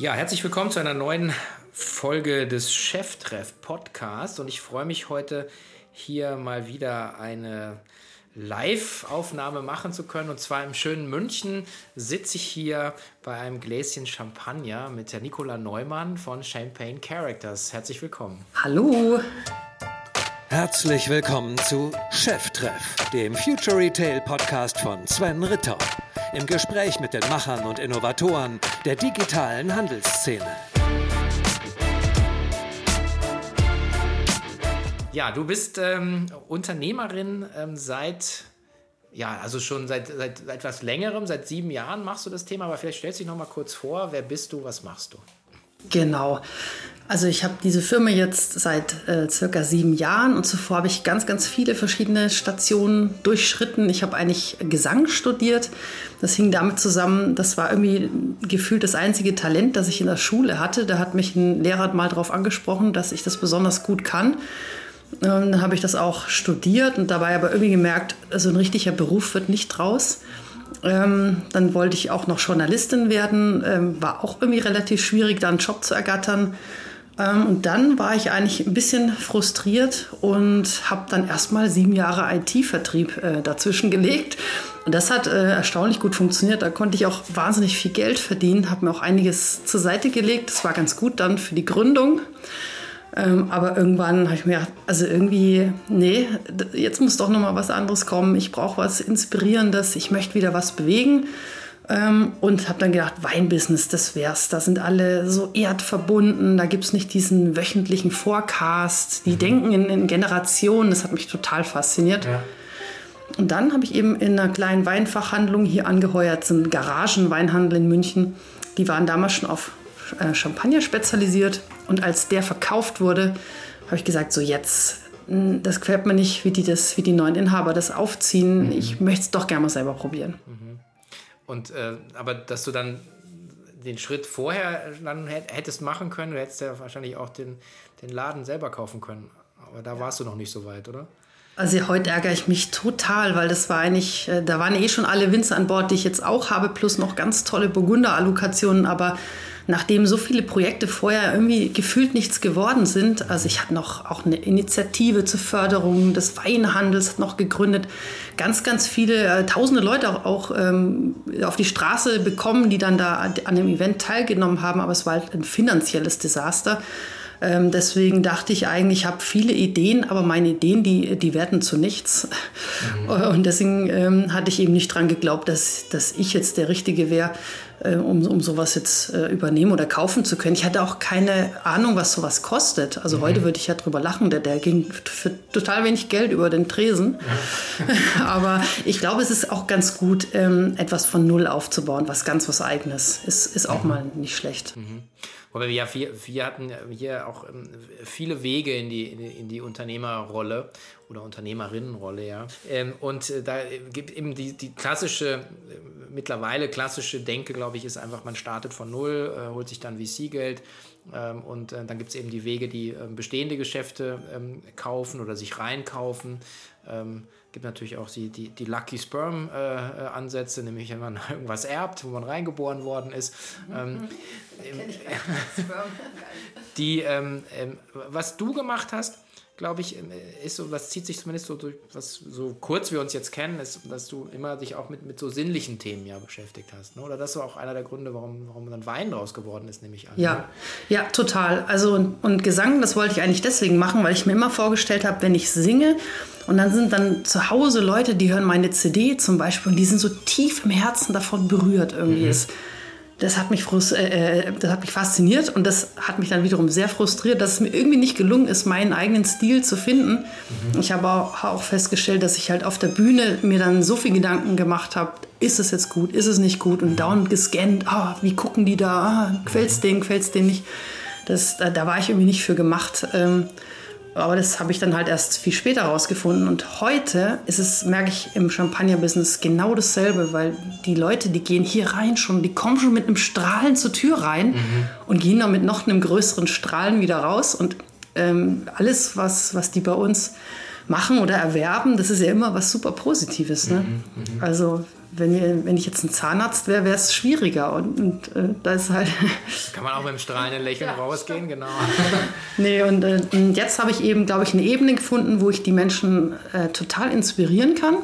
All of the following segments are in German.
Ja, herzlich willkommen zu einer neuen Folge des Cheftreff Podcasts und ich freue mich heute hier mal wieder eine Live-Aufnahme machen zu können. Und zwar im schönen München sitze ich hier bei einem Gläschen Champagner mit der Nicola Neumann von Champagne Characters. Herzlich willkommen. Hallo. Herzlich willkommen zu Cheftreff, dem Future Retail Podcast von Sven Ritter im Gespräch mit den Machern und Innovatoren der digitalen Handelsszene. Ja, du bist ähm, Unternehmerin ähm, seit, ja, also schon seit, seit etwas längerem, seit sieben Jahren machst du das Thema, aber vielleicht stellst du dich noch mal kurz vor, wer bist du, was machst du? Genau. Also ich habe diese Firma jetzt seit äh, circa sieben Jahren und zuvor habe ich ganz, ganz viele verschiedene Stationen durchschritten. Ich habe eigentlich Gesang studiert. Das hing damit zusammen, das war irgendwie gefühlt das einzige Talent, das ich in der Schule hatte. Da hat mich ein Lehrer mal darauf angesprochen, dass ich das besonders gut kann. Ähm, dann habe ich das auch studiert und dabei aber irgendwie gemerkt, so ein richtiger Beruf wird nicht draus. Ähm, dann wollte ich auch noch Journalistin werden, ähm, war auch irgendwie relativ schwierig, da einen Job zu ergattern. Ähm, und dann war ich eigentlich ein bisschen frustriert und habe dann erstmal sieben Jahre IT-Vertrieb äh, dazwischen gelegt. Und das hat äh, erstaunlich gut funktioniert. Da konnte ich auch wahnsinnig viel Geld verdienen, habe mir auch einiges zur Seite gelegt. Das war ganz gut dann für die Gründung. Ähm, aber irgendwann habe ich mir gedacht, also irgendwie, nee, jetzt muss doch noch mal was anderes kommen. Ich brauche was Inspirierendes. Ich möchte wieder was bewegen. Ähm, und habe dann gedacht, Weinbusiness, das wär's. Da sind alle so erdverbunden. Da gibt es nicht diesen wöchentlichen Forecast. Die mhm. denken in, in, Generationen. Das hat mich total fasziniert. Ja. Und dann habe ich eben in einer kleinen Weinfachhandlung hier angeheuert, so einen Garagenweinhandel in München. Die waren damals schon auf äh, Champagner spezialisiert. Und als der verkauft wurde, habe ich gesagt, so jetzt, hm, das gefällt mir nicht, wie die, das, wie die neuen Inhaber das aufziehen. Mhm. Ich möchte es doch gerne mal selber probieren. Mhm. Und äh, aber dass du dann den Schritt vorher dann hättest machen können, du hättest ja wahrscheinlich auch den, den Laden selber kaufen können. Aber da ja. warst du noch nicht so weit, oder? Also heute ärgere ich mich total, weil das war eigentlich, äh, da waren eh schon alle Winzer an Bord, die ich jetzt auch habe, plus noch ganz tolle Burgunder-Allokationen, aber nachdem so viele Projekte vorher irgendwie gefühlt nichts geworden sind, also ich hatte noch auch eine Initiative zur Förderung des Weinhandels noch gegründet, ganz, ganz viele, äh, tausende Leute auch, auch ähm, auf die Straße bekommen, die dann da an dem Event teilgenommen haben, aber es war halt ein finanzielles Desaster. Ähm, deswegen dachte ich eigentlich, ich habe viele Ideen, aber meine Ideen, die, die werden zu nichts. Mhm. Und deswegen ähm, hatte ich eben nicht dran geglaubt, dass, dass ich jetzt der Richtige wäre, äh, um, um sowas jetzt äh, übernehmen oder kaufen zu können. Ich hatte auch keine Ahnung, was sowas kostet. Also mhm. heute würde ich ja drüber lachen, der, der ging für total wenig Geld über den Tresen. Mhm. Aber ich glaube, es ist auch ganz gut, ähm, etwas von Null aufzubauen, was ganz was Eigenes. Ist, ist auch mhm. mal nicht schlecht. Wobei wir ja wir, wir hatten hier auch ähm, viele Wege in die, in die Unternehmerrolle oder Unternehmerinnenrolle, ja. Ähm, und äh, da gibt eben die, die klassische, äh, mittlerweile klassische Denke, glaube ich, ist einfach, man startet von null, äh, holt sich dann VC-Geld ähm, und dann gibt es eben die Wege, die bestehende Geschäfte kaufen oder sich reinkaufen gibt natürlich auch die, die, die Lucky Sperm-Ansätze, äh, nämlich wenn man irgendwas erbt, wo man reingeboren worden ist. Ähm, die, ähm, ähm, was du gemacht hast, glaube ich, äh, ist so, das zieht sich zumindest so durch, was so kurz wir uns jetzt kennen, ist, dass du immer dich auch mit, mit so sinnlichen Themen ja beschäftigt hast. Ne? Oder das war auch einer der Gründe, warum, warum dann Wein draus geworden ist, nehme ich an. Ja, ne? ja, total. Also und, und Gesang, das wollte ich eigentlich deswegen machen, weil ich mir immer vorgestellt habe, wenn ich singe und dann sind dann zu Hause Leute, die hören meine CD zum Beispiel und die sind so tief im Herzen davon berührt irgendwie. Mhm. Das hat mich äh, äh, das hat mich fasziniert und das hat mich dann wiederum sehr frustriert, dass es mir irgendwie nicht gelungen ist, meinen eigenen Stil zu finden. Mhm. Ich habe auch, auch, festgestellt, dass ich halt auf der Bühne mir dann so viel Gedanken gemacht habe, ist es jetzt gut, ist es nicht gut und mhm. dauernd gescannt, ah, wie gucken die da, ah, quält's mhm. den, quält's den nicht. Das, da, da, war ich irgendwie nicht für gemacht. Ähm, aber das habe ich dann halt erst viel später rausgefunden. Und heute ist es, merke ich, im Champagner-Business genau dasselbe, weil die Leute, die gehen hier rein schon, die kommen schon mit einem Strahlen zur Tür rein mhm. und gehen dann mit noch einem größeren Strahlen wieder raus. Und ähm, alles, was, was die bei uns machen oder erwerben, das ist ja immer was super Positives. Ne? Mhm, mh. Also wenn, wenn ich jetzt ein Zahnarzt wäre, wäre es schwieriger. Und, und äh, da ist halt. Kann man auch mit einem strahlenden Lächeln ja, rausgehen, genau. nee, und, äh, jetzt habe ich eben, glaube ich, eine Ebene gefunden, wo ich die Menschen äh, total inspirieren kann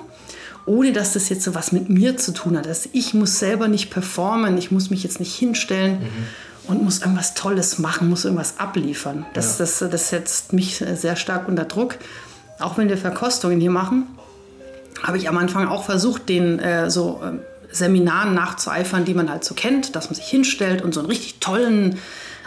ohne dass das jetzt so was mit mir zu tun hat. Also ich muss selber nicht performen, ich muss mich jetzt nicht hinstellen mhm. und muss irgendwas Tolles machen, muss irgendwas abliefern. Das, ja. das, das setzt mich sehr stark unter Druck. Auch wenn wir Verkostungen hier machen, habe ich am Anfang auch versucht, den äh, so äh, Seminaren nachzueifern, die man halt so kennt, dass man sich hinstellt und so einen richtig tollen,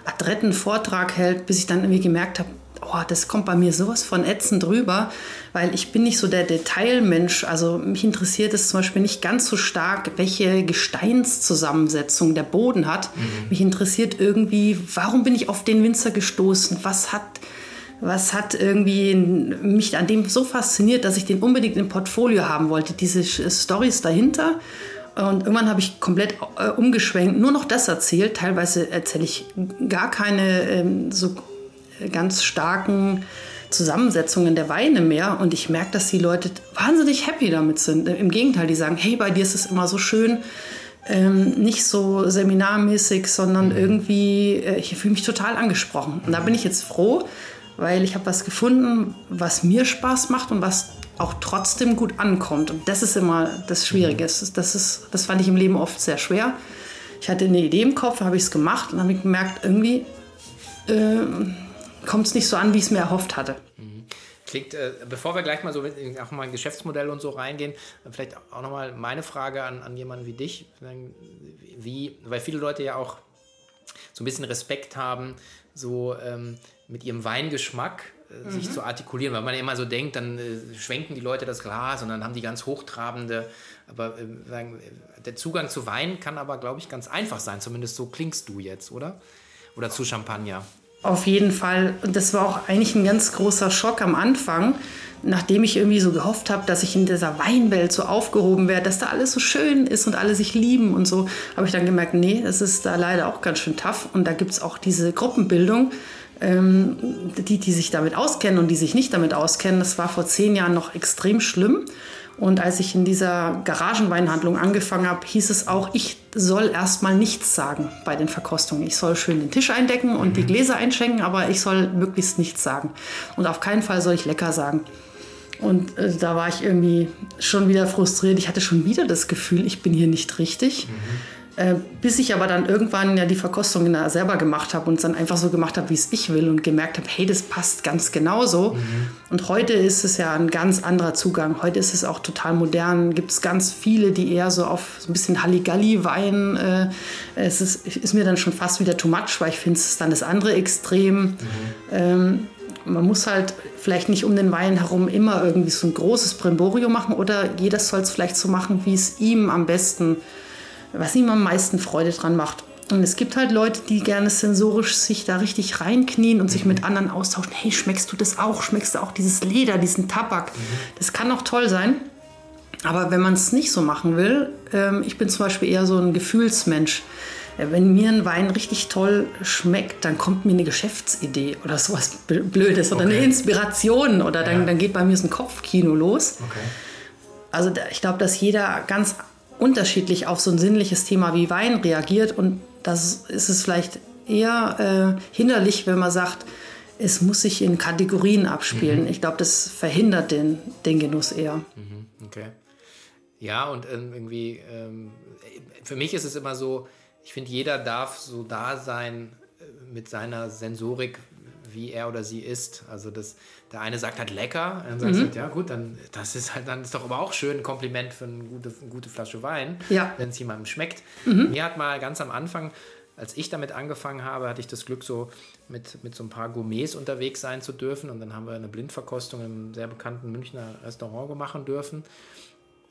adretten Vortrag hält, bis ich dann irgendwie gemerkt habe, oh, das kommt bei mir sowas von ätzend drüber, weil ich bin nicht so der Detailmensch. Also mich interessiert es zum Beispiel nicht ganz so stark, welche Gesteinszusammensetzung der Boden hat. Mhm. Mich interessiert irgendwie, warum bin ich auf den Winzer gestoßen? Was hat, was hat irgendwie mich an dem so fasziniert, dass ich den unbedingt im Portfolio haben wollte? Diese Stories dahinter. Und irgendwann habe ich komplett äh, umgeschwenkt, nur noch das erzählt. Teilweise erzähle ich gar keine ähm, so ganz starken Zusammensetzungen der Weine mehr. Und ich merke, dass die Leute wahnsinnig happy damit sind. Im Gegenteil, die sagen, hey, bei dir ist es immer so schön. Ähm, nicht so seminarmäßig, sondern mhm. irgendwie, äh, ich fühle mich total angesprochen. Und da bin ich jetzt froh, weil ich habe was gefunden, was mir Spaß macht und was auch trotzdem gut ankommt. Und das ist immer das Schwierige. Mhm. Das, ist, das fand ich im Leben oft sehr schwer. Ich hatte eine Idee im Kopf, habe ich es gemacht und habe gemerkt, irgendwie äh, kommt es nicht so an, wie ich es mir erhofft hatte. Mhm. Klingt, äh, bevor wir gleich mal so auch mal ein Geschäftsmodell und so reingehen, vielleicht auch nochmal meine Frage an, an jemanden wie dich. Wie, weil viele Leute ja auch so ein bisschen Respekt haben, so ähm, mit ihrem Weingeschmack äh, mhm. sich zu artikulieren, weil man ja immer so denkt, dann äh, schwenken die Leute das Glas und dann haben die ganz hochtrabende, aber äh, der Zugang zu Wein kann aber, glaube ich, ganz einfach sein, zumindest so klingst du jetzt, oder? Oder zu Champagner. Auf jeden Fall. Und das war auch eigentlich ein ganz großer Schock am Anfang, nachdem ich irgendwie so gehofft habe, dass ich in dieser Weinwelt so aufgehoben werde, dass da alles so schön ist und alle sich lieben und so, habe ich dann gemerkt, nee, es ist da leider auch ganz schön tough. Und da gibt es auch diese Gruppenbildung, ähm, die, die sich damit auskennen und die sich nicht damit auskennen. Das war vor zehn Jahren noch extrem schlimm. Und als ich in dieser Garagenweinhandlung angefangen habe, hieß es auch, ich soll erstmal nichts sagen bei den Verkostungen. Ich soll schön den Tisch eindecken und mhm. die Gläser einschenken, aber ich soll möglichst nichts sagen. Und auf keinen Fall soll ich lecker sagen. Und äh, da war ich irgendwie schon wieder frustriert. Ich hatte schon wieder das Gefühl, ich bin hier nicht richtig. Mhm. Äh, bis ich aber dann irgendwann ja die Verkostung selber gemacht habe und es dann einfach so gemacht habe, wie es ich will und gemerkt habe, hey, das passt ganz genauso. Mhm. Und heute ist es ja ein ganz anderer Zugang. Heute ist es auch total modern. Gibt es ganz viele, die eher so auf so ein bisschen Halligalli weinen. Äh, es ist, ist, mir dann schon fast wieder too much, weil ich finde, es ist dann das andere Extrem. Mhm. Ähm, man muss halt vielleicht nicht um den Wein herum immer irgendwie so ein großes Brimborium machen oder jeder soll es vielleicht so machen, wie es ihm am besten was ihm am meisten Freude dran macht. Und es gibt halt Leute, die gerne sensorisch sich da richtig reinknien und sich mit anderen austauschen. Hey, schmeckst du das auch? Schmeckst du auch dieses Leder, diesen Tabak? Mhm. Das kann auch toll sein. Aber wenn man es nicht so machen will, ähm, ich bin zum Beispiel eher so ein Gefühlsmensch. Äh, wenn mir ein Wein richtig toll schmeckt, dann kommt mir eine Geschäftsidee oder sowas Blödes oder okay. eine Inspiration oder dann, ja. dann geht bei mir so ein Kopfkino los. Okay. Also ich glaube, dass jeder ganz unterschiedlich auf so ein sinnliches Thema wie Wein reagiert und das ist es vielleicht eher äh, hinderlich, wenn man sagt, es muss sich in Kategorien abspielen. Mhm. Ich glaube, das verhindert den, den Genuss eher. Mhm. Okay. Ja, und ähm, irgendwie, ähm, für mich ist es immer so, ich finde, jeder darf so da sein äh, mit seiner Sensorik, wie er oder sie ist. Also das, der eine sagt halt lecker, dann sagst mhm. halt, ja gut, dann das ist halt dann ist doch aber auch schön ein Kompliment für eine gute, eine gute Flasche Wein, ja. wenn es jemandem schmeckt. Mhm. Mir hat mal ganz am Anfang, als ich damit angefangen habe, hatte ich das Glück, so mit, mit so ein paar Gourmets unterwegs sein zu dürfen. Und dann haben wir eine Blindverkostung im sehr bekannten Münchner Restaurant machen dürfen.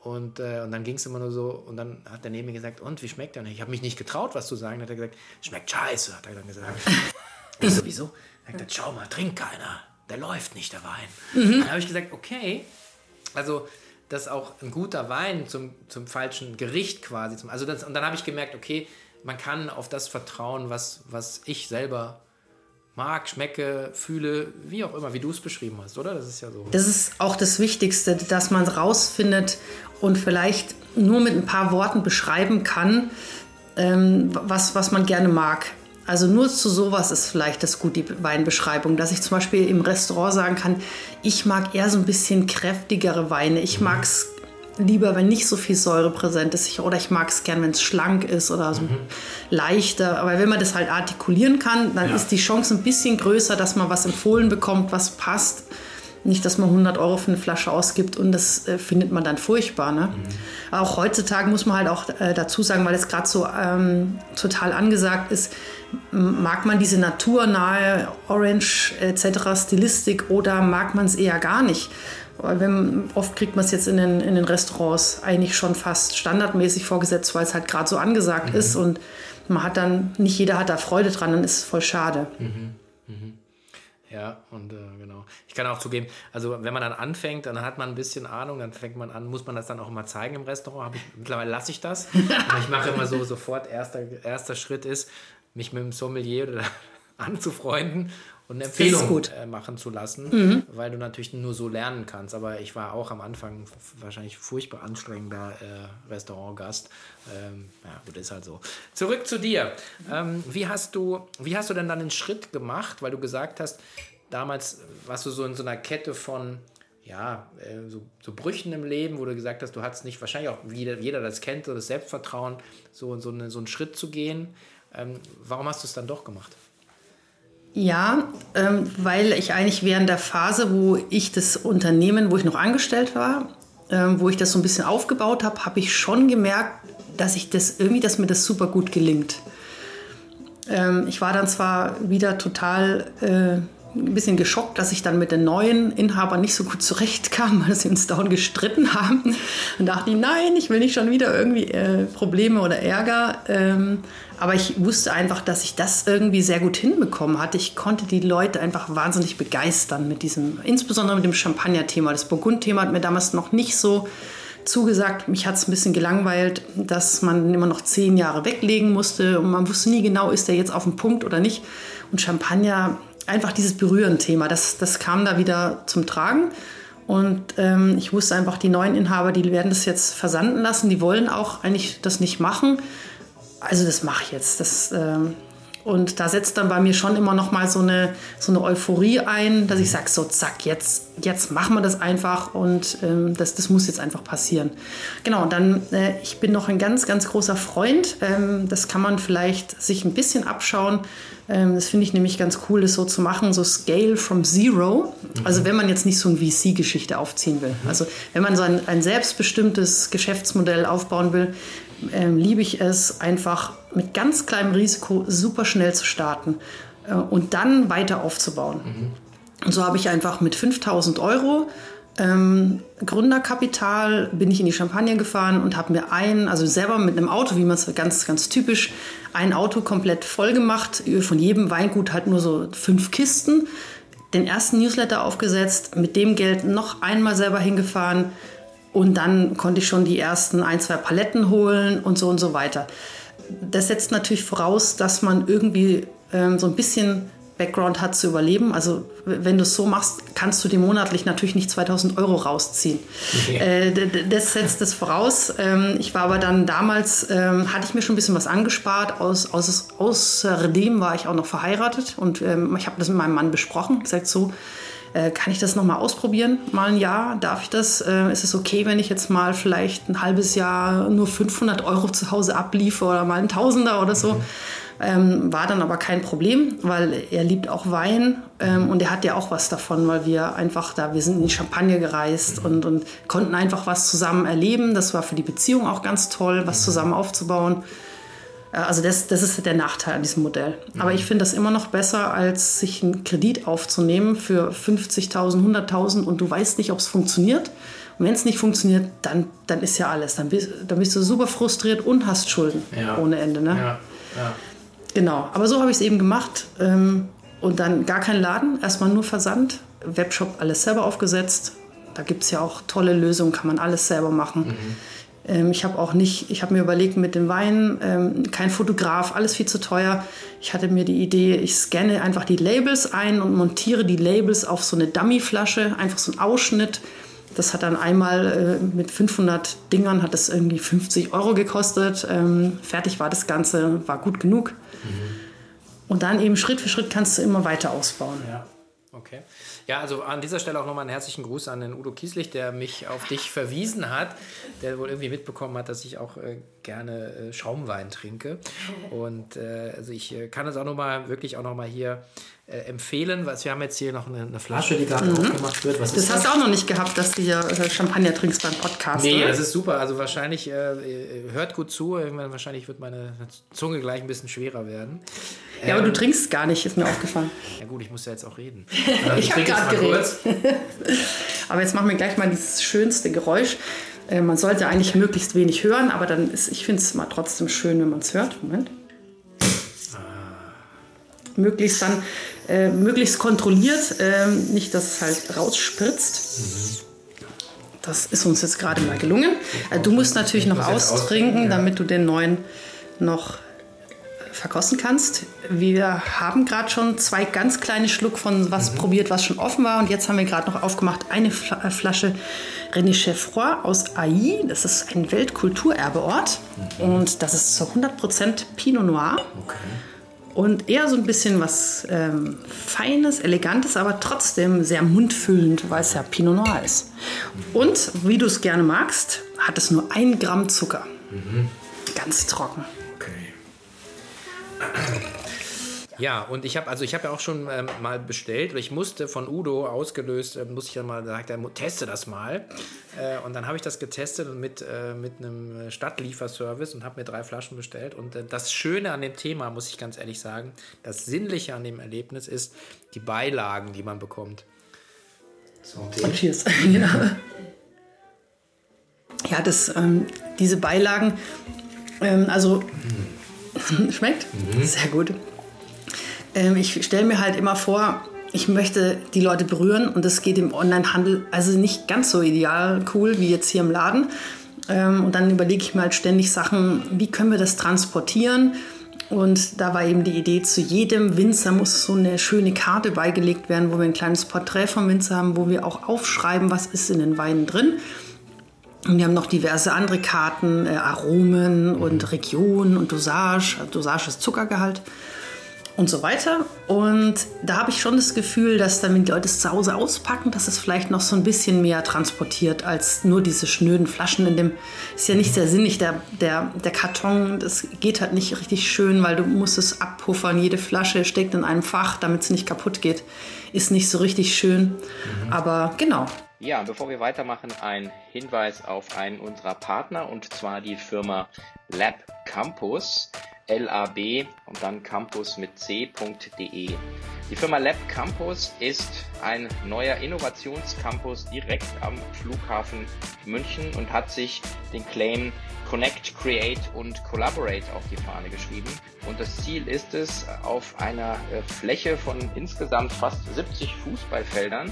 Und, äh, und dann ging es immer nur so, und dann hat der neben mir gesagt, und wie schmeckt der? Und ich habe mich nicht getraut, was zu sagen. Dann hat er gesagt, schmeckt scheiße, hat er dann gesagt. ich so, wieso? Er schau mal, trinkt keiner der läuft nicht, der Wein. Mhm. Dann habe ich gesagt, okay, also dass auch ein guter Wein zum, zum falschen Gericht quasi, zum, also das, und dann habe ich gemerkt, okay, man kann auf das vertrauen, was, was ich selber mag, schmecke, fühle, wie auch immer, wie du es beschrieben hast, oder? Das ist ja so. Das ist auch das Wichtigste, dass man rausfindet und vielleicht nur mit ein paar Worten beschreiben kann, ähm, was, was man gerne mag. Also nur zu sowas ist vielleicht das gut, die Weinbeschreibung, dass ich zum Beispiel im Restaurant sagen kann, ich mag eher so ein bisschen kräftigere Weine. Ich mag es lieber, wenn nicht so viel Säure präsent ist. oder ich mag es gern, wenn es schlank ist oder so mhm. leichter. Aber wenn man das halt artikulieren kann, dann ja. ist die Chance ein bisschen größer, dass man was empfohlen bekommt, was passt. Nicht, dass man 100 Euro für eine Flasche ausgibt und das äh, findet man dann furchtbar. Ne? Mhm. Auch heutzutage muss man halt auch äh, dazu sagen, weil es gerade so ähm, total angesagt ist, mag man diese naturnahe Orange etc. Stilistik oder mag man es eher gar nicht? Wenn, oft kriegt man es jetzt in den, in den Restaurants eigentlich schon fast standardmäßig vorgesetzt, weil es halt gerade so angesagt mhm. ist und man hat dann, nicht jeder hat da Freude dran, dann ist es voll schade. Mhm. Mhm. Ja, und äh, genau. Ich kann auch zugeben, also wenn man dann anfängt, dann hat man ein bisschen Ahnung, dann fängt man an, muss man das dann auch immer zeigen im Restaurant. Ich, mittlerweile lasse ich das. ich mache immer so sofort, erster, erster Schritt ist, mich mit dem Sommelier anzufreunden und eine Empfehlung äh, machen zu lassen, mhm. weil du natürlich nur so lernen kannst. Aber ich war auch am Anfang wahrscheinlich furchtbar anstrengender äh, Restaurantgast. Ähm, ja, gut, ist halt so. Zurück zu dir. Ähm, wie, hast du, wie hast du denn dann den Schritt gemacht, weil du gesagt hast, damals warst du so in so einer Kette von ja, äh, so, so, Brüchen im Leben, wo du gesagt hast, du hast nicht, wahrscheinlich auch jeder, jeder das kennt, so das Selbstvertrauen, so, so, eine, so einen Schritt zu gehen. Ähm, warum hast du es dann doch gemacht? Ja, ähm, weil ich eigentlich während der Phase, wo ich das Unternehmen, wo ich noch angestellt war, ähm, wo ich das so ein bisschen aufgebaut habe, habe ich schon gemerkt, dass ich das irgendwie, dass mir das super gut gelingt. Ähm, ich war dann zwar wieder total äh, ein bisschen geschockt, dass ich dann mit den neuen Inhabern nicht so gut zurechtkam, weil sie uns dauernd gestritten haben. Und dachte ich, nein, ich will nicht schon wieder irgendwie äh, Probleme oder Ärger. Ähm, aber ich wusste einfach, dass ich das irgendwie sehr gut hinbekommen hatte. Ich konnte die Leute einfach wahnsinnig begeistern mit diesem, insbesondere mit dem Champagner-Thema. Das Burgund-Thema hat mir damals noch nicht so zugesagt. Mich hat es ein bisschen gelangweilt, dass man immer noch zehn Jahre weglegen musste und man wusste nie genau, ist der jetzt auf dem Punkt oder nicht. Und Champagner einfach dieses Berühren-Thema, das, das kam da wieder zum Tragen. Und ähm, ich wusste einfach, die neuen Inhaber, die werden das jetzt versanden lassen, die wollen auch eigentlich das nicht machen. Also das mache ich jetzt. Das, ähm, und da setzt dann bei mir schon immer noch mal so eine, so eine Euphorie ein, dass ich sage, so zack, jetzt, jetzt machen wir das einfach und ähm, das, das muss jetzt einfach passieren. Genau, und dann, äh, ich bin noch ein ganz, ganz großer Freund. Ähm, das kann man vielleicht sich ein bisschen abschauen. Ähm, das finde ich nämlich ganz cool, das so zu machen, so Scale from Zero. Also wenn man jetzt nicht so eine VC-Geschichte aufziehen will. Also wenn man so ein, ein selbstbestimmtes Geschäftsmodell aufbauen will, ähm, liebe ich es, einfach mit ganz kleinem Risiko super schnell zu starten äh, und dann weiter aufzubauen. Mhm. Und so habe ich einfach mit 5000 Euro ähm, Gründerkapital bin ich in die Champagne gefahren und habe mir ein, also selber mit einem Auto, wie man es ganz, ganz typisch, ein Auto komplett voll gemacht, von jedem Weingut halt nur so fünf Kisten, den ersten Newsletter aufgesetzt, mit dem Geld noch einmal selber hingefahren, und dann konnte ich schon die ersten ein, zwei Paletten holen und so und so weiter. Das setzt natürlich voraus, dass man irgendwie ähm, so ein bisschen Background hat zu überleben. Also wenn du es so machst, kannst du dir monatlich natürlich nicht 2000 Euro rausziehen. Okay. Äh, das setzt das voraus. Ähm, ich war aber dann damals, ähm, hatte ich mir schon ein bisschen was angespart. Aus, aus, außerdem war ich auch noch verheiratet und ähm, ich habe das mit meinem Mann besprochen. Gesagt so, äh, kann ich das nochmal ausprobieren? Mal ein Jahr? Darf ich das? Äh, ist es okay, wenn ich jetzt mal vielleicht ein halbes Jahr nur 500 Euro zu Hause abliefe oder mal ein Tausender oder so? Mhm. Ähm, war dann aber kein Problem, weil er liebt auch Wein ähm, und er hat ja auch was davon, weil wir einfach da, wir sind in die Champagne gereist und, und konnten einfach was zusammen erleben. Das war für die Beziehung auch ganz toll, was zusammen aufzubauen. Also das, das ist der Nachteil an diesem Modell. Mhm. Aber ich finde das immer noch besser, als sich einen Kredit aufzunehmen für 50.000, 100.000 und du weißt nicht, ob es funktioniert. Und wenn es nicht funktioniert, dann, dann ist ja alles. Dann bist, dann bist du super frustriert und hast Schulden ja. ohne Ende. Ne? Ja. Ja. Genau, aber so habe ich es eben gemacht. Ähm, und dann gar kein Laden, erstmal nur Versand, Webshop alles selber aufgesetzt. Da gibt es ja auch tolle Lösungen, kann man alles selber machen. Mhm. Ähm, ich habe auch nicht, ich habe mir überlegt mit dem Wein, ähm, kein Fotograf, alles viel zu teuer. Ich hatte mir die Idee, ich scanne einfach die Labels ein und montiere die Labels auf so eine Dummyflasche, einfach so ein Ausschnitt Das hat dann einmal äh, mit 500 Dingern hat das irgendwie 50 Euro gekostet. Ähm, fertig war das Ganze, war gut genug. Mhm. Und dann eben Schritt für Schritt kannst du immer weiter ausbauen. Ja. Okay. Ja, also an dieser Stelle auch nochmal einen herzlichen Gruß an den Udo Kieslich, der mich auf dich verwiesen hat, der wohl irgendwie mitbekommen hat, dass ich auch äh, gerne äh, Schaumwein trinke. Und äh, also ich äh, kann es auch nochmal wirklich auch nochmal hier äh, empfehlen, weil wir haben jetzt hier noch eine, eine Flasche, die gerade mhm. aufgemacht wird. Was das hast du auch noch nicht gehabt, dass du hier äh, Champagner trinkst beim Podcast. Nee, oder? das ist super. Also wahrscheinlich hört gut zu. Irgendwann wahrscheinlich wird meine Zunge gleich ein bisschen schwerer werden. Ja, aber du ähm, trinkst gar nicht, ist mir aufgefallen. Ja gut, ich muss ja jetzt auch reden. Also ich habe gerade geredet. aber jetzt machen wir gleich mal dieses schönste Geräusch. Äh, man sollte eigentlich möglichst wenig hören, aber dann ist, ich finde es mal trotzdem schön, wenn man es hört. Moment. Ah. Möglichst dann, äh, möglichst kontrolliert, äh, nicht, dass es halt rausspritzt. Mhm. Das ist uns jetzt gerade mal gelungen. Also du musst natürlich noch austrinken, ja. damit du den neuen noch verkosten kannst. Wir haben gerade schon zwei ganz kleine Schluck von was mhm. probiert, was schon offen war. Und jetzt haben wir gerade noch aufgemacht eine äh, Flasche René Cheffroy aus Ai. Das ist ein Weltkulturerbeort. Mhm. Und das ist zu 100% Pinot Noir. Okay. Und eher so ein bisschen was ähm, Feines, Elegantes, aber trotzdem sehr mundfüllend, weil es ja Pinot Noir ist. Und wie du es gerne magst, hat es nur ein Gramm Zucker. Mhm. Ganz trocken. Ja, und ich habe also ich habe ja auch schon ähm, mal bestellt, ich musste von Udo ausgelöst, äh, muss ich dann mal sagt, er teste das mal. Äh, und dann habe ich das getestet mit, äh, mit einem Stadtlieferservice und habe mir drei Flaschen bestellt. Und äh, das Schöne an dem Thema, muss ich ganz ehrlich sagen, das Sinnliche an dem Erlebnis ist die Beilagen, die man bekommt. So, und cheers. genau. Ja, das, ähm, diese Beilagen, ähm, also. Mhm Schmeckt? Mhm. Sehr gut. Ähm, ich stelle mir halt immer vor, ich möchte die Leute berühren und das geht im Onlinehandel also nicht ganz so ideal cool wie jetzt hier im Laden. Ähm, und dann überlege ich mir halt ständig Sachen, wie können wir das transportieren? Und da war eben die Idee, zu jedem Winzer muss so eine schöne Karte beigelegt werden, wo wir ein kleines Porträt vom Winzer haben, wo wir auch aufschreiben, was ist in den Weinen drin. Und wir haben noch diverse andere Karten, äh, Aromen und Region und Dosage. Dosage ist Zuckergehalt und so weiter. Und da habe ich schon das Gefühl, dass dann, wenn die Leute es zu Hause auspacken, dass es vielleicht noch so ein bisschen mehr transportiert als nur diese schnöden Flaschen. In dem ist ja nicht sehr sinnig. Der, der, der Karton, das geht halt nicht richtig schön, weil du musst es abpuffern. Jede Flasche steckt in einem Fach, damit es nicht kaputt geht. Ist nicht so richtig schön. Mhm. Aber genau, ja, bevor wir weitermachen, ein Hinweis auf einen unserer Partner und zwar die Firma Lab Campus, LAB und dann campus mit c.de. Die Firma Lab Campus ist ein neuer Innovationscampus direkt am Flughafen München und hat sich den Claim Connect, Create und Collaborate auf die Fahne geschrieben. Und das Ziel ist es, auf einer äh, Fläche von insgesamt fast 70 Fußballfeldern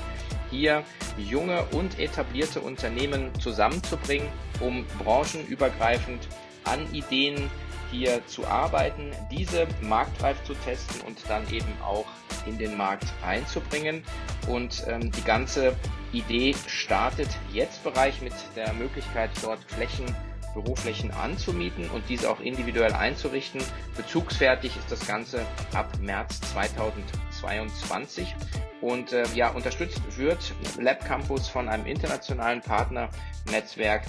hier junge und etablierte Unternehmen zusammenzubringen, um branchenübergreifend an Ideen hier zu arbeiten, diese marktreif zu testen und dann eben auch in den Markt einzubringen. Und ähm, die ganze Idee startet jetzt bereits mit der Möglichkeit, dort Flächen Büroflächen anzumieten und diese auch individuell einzurichten. Bezugsfertig ist das Ganze ab März 2022 und äh, ja, unterstützt wird Lab Campus von einem internationalen Partnernetzwerk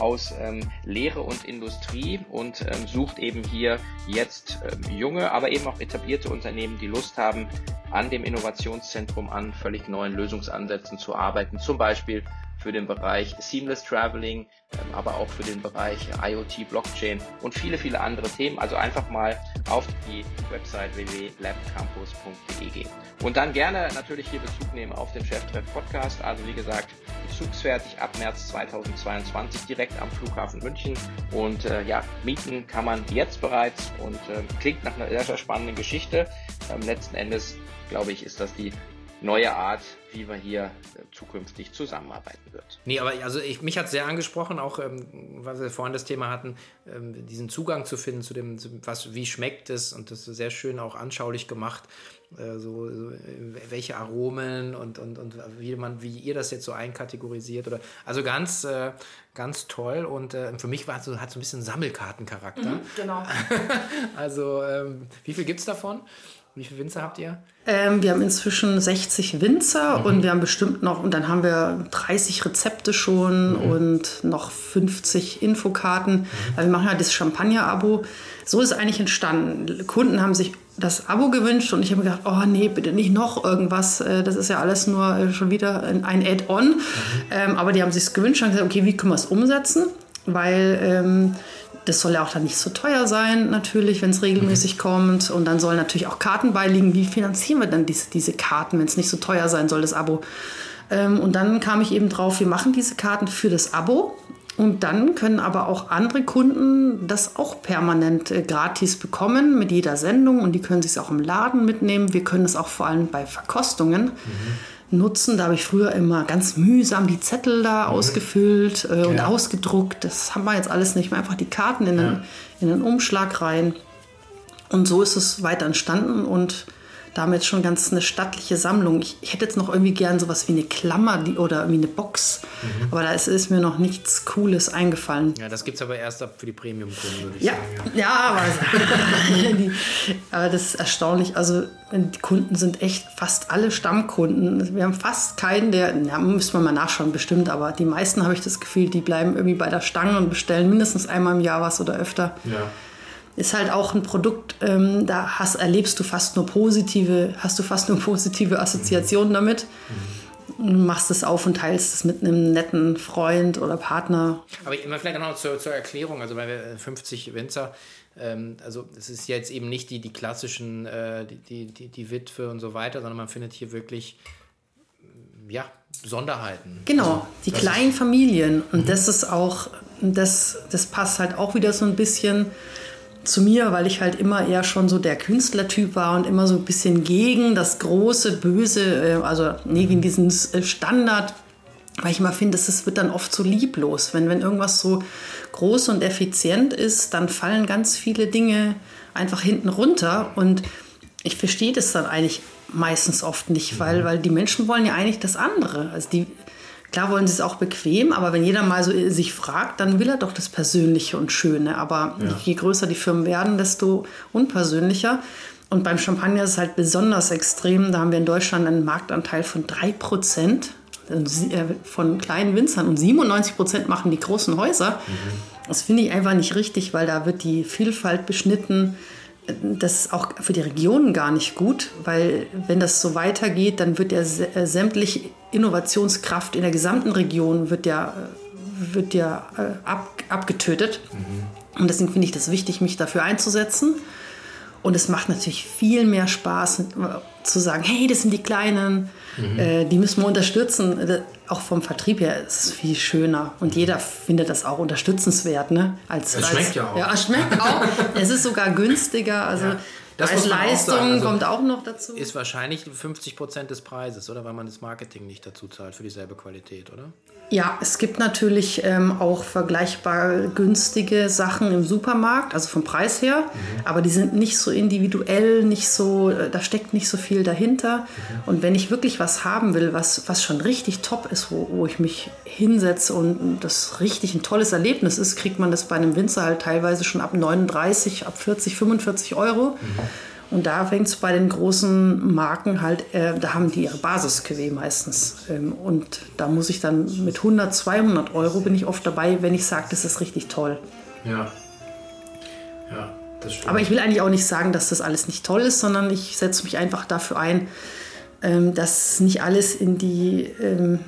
aus ähm, Lehre und Industrie und ähm, sucht eben hier jetzt ähm, junge, aber eben auch etablierte Unternehmen, die Lust haben, an dem Innovationszentrum an völlig neuen Lösungsansätzen zu arbeiten, zum Beispiel für den Bereich Seamless Traveling, ähm, aber auch für den Bereich IoT, Blockchain und viele, viele andere Themen. Also einfach mal auf die Website www.labcampus.de gehen. Und dann gerne natürlich hier Bezug nehmen auf den Cheftreff Podcast. Also wie gesagt, bezugsfertig ab März 2022 direkt am Flughafen München. Und äh, ja, mieten kann man jetzt bereits und äh, klingt nach einer sehr, sehr spannenden Geschichte. Ähm, letzten Endes, glaube ich, ist das die neue Art, wie wir hier äh, zukünftig zusammenarbeiten wird. Nee, aber also ich, mich hat sehr angesprochen, auch ähm, was wir vorhin das Thema hatten, ähm, diesen Zugang zu finden zu dem, was, wie schmeckt es und das ist sehr schön auch anschaulich gemacht, äh, so, so, welche Aromen und, und, und wie man, wie ihr das jetzt so einkategorisiert oder also ganz, äh, ganz toll und äh, für mich war es so, hat so ein bisschen Sammelkartencharakter. Mhm, genau. also ähm, wie viel gibt es davon? Wie viele Winzer habt ihr? Ähm, wir haben inzwischen 60 Winzer mhm. und wir haben bestimmt noch, und dann haben wir 30 Rezepte schon mhm. und noch 50 Infokarten. Mhm. Weil wir machen ja das Champagner-Abo. So ist es eigentlich entstanden. Kunden haben sich das Abo gewünscht und ich habe gedacht, oh nee, bitte nicht noch irgendwas. Äh, das ist ja alles nur äh, schon wieder ein Add-on. Mhm. Ähm, aber die haben sich gewünscht und gesagt, okay, wie können wir es umsetzen? Weil ähm, das soll ja auch dann nicht so teuer sein, natürlich, wenn es regelmäßig mhm. kommt. Und dann sollen natürlich auch Karten beiliegen. Wie finanzieren wir dann diese, diese Karten, wenn es nicht so teuer sein soll, das Abo? Ähm, und dann kam ich eben drauf, wir machen diese Karten für das Abo. Und dann können aber auch andere Kunden das auch permanent äh, gratis bekommen mit jeder Sendung. Und die können sich auch im Laden mitnehmen. Wir können es auch vor allem bei Verkostungen. Mhm nutzen. Da habe ich früher immer ganz mühsam die Zettel da mhm. ausgefüllt äh, und ja. ausgedruckt. Das haben wir jetzt alles nicht mehr. Einfach die Karten in, ja. den, in den Umschlag rein. Und so ist es weiter entstanden und damit schon ganz eine stattliche Sammlung. Ich, ich hätte jetzt noch irgendwie gern sowas wie eine Klammer die, oder irgendwie eine Box, mhm. aber da ist, ist, mir noch nichts Cooles eingefallen. Ja, das gibt es aber erst ab für die Premium-Kunden, würde ich ja, sagen. Ja, ja aber, die, aber das ist erstaunlich. Also die Kunden sind echt fast alle Stammkunden. Wir haben fast keinen, der, ja, müssen wir mal nachschauen, bestimmt, aber die meisten habe ich das Gefühl, die bleiben irgendwie bei der Stange und bestellen mindestens einmal im Jahr was oder öfter. Ja ist halt auch ein Produkt, ähm, da hast, erlebst du fast nur positive, hast du fast nur positive Assoziationen damit. Du machst es auf und teilst es mit einem netten Freund oder Partner. Aber immer vielleicht noch zur, zur Erklärung, also bei 50 Winzer, ähm, also es ist jetzt eben nicht die, die klassischen, äh, die, die, die Witwe und so weiter, sondern man findet hier wirklich ja, Sonderheiten. Genau, also, die kleinen Familien. Und mhm. das ist auch, das, das passt halt auch wieder so ein bisschen zu mir, weil ich halt immer eher schon so der Künstlertyp war und immer so ein bisschen gegen das große, böse, äh, also nee, gegen diesen äh, Standard, weil ich immer finde, es wird dann oft so lieblos. Wenn, wenn irgendwas so groß und effizient ist, dann fallen ganz viele Dinge einfach hinten runter und ich verstehe das dann eigentlich meistens oft nicht, weil, weil die Menschen wollen ja eigentlich das andere. Also die, Klar wollen sie es auch bequem, aber wenn jeder mal so sich fragt, dann will er doch das Persönliche und Schöne. Aber ja. je größer die Firmen werden, desto unpersönlicher. Und beim Champagner ist es halt besonders extrem. Da haben wir in Deutschland einen Marktanteil von 3% äh, von kleinen Winzern und 97% machen die großen Häuser. Mhm. Das finde ich einfach nicht richtig, weil da wird die Vielfalt beschnitten das ist auch für die Regionen gar nicht gut, weil wenn das so weitergeht, dann wird ja äh, sämtliche Innovationskraft in der gesamten Region wird ja, äh, wird ja äh, ab, abgetötet. Mhm. Und deswegen finde ich das wichtig, mich dafür einzusetzen. Und es macht natürlich viel mehr Spaß zu sagen, hey, das sind die Kleinen, mhm. äh, die müssen wir unterstützen. Auch vom Vertrieb her ist es viel schöner. Und jeder findet das auch unterstützenswert. Ne? Als, es schmeckt als, ja auch. Ja, es schmeckt auch. es ist sogar günstiger. Also ja. Das als Leistung auch also kommt auch noch dazu. Ist wahrscheinlich 50 Prozent des Preises, oder? Weil man das Marketing nicht dazu zahlt für dieselbe Qualität, oder? Ja, es gibt natürlich ähm, auch vergleichbar günstige Sachen im Supermarkt, also vom Preis her, mhm. aber die sind nicht so individuell, nicht so, äh, da steckt nicht so viel dahinter. Mhm. Und wenn ich wirklich was haben will, was, was schon richtig top ist, wo, wo ich mich hinsetze und das richtig ein tolles Erlebnis ist, kriegt man das bei einem Winzer halt teilweise schon ab 39, ab 40, 45 Euro. Mhm. Und da fängt es bei den großen Marken halt, äh, da haben die ihre basis meistens. Ähm, und da muss ich dann mit 100, 200 Euro bin ich oft dabei, wenn ich sage, das ist richtig toll. Ja. Ja, das stimmt. Aber ich will eigentlich auch nicht sagen, dass das alles nicht toll ist, sondern ich setze mich einfach dafür ein, ähm, dass nicht alles in die ähm, äh,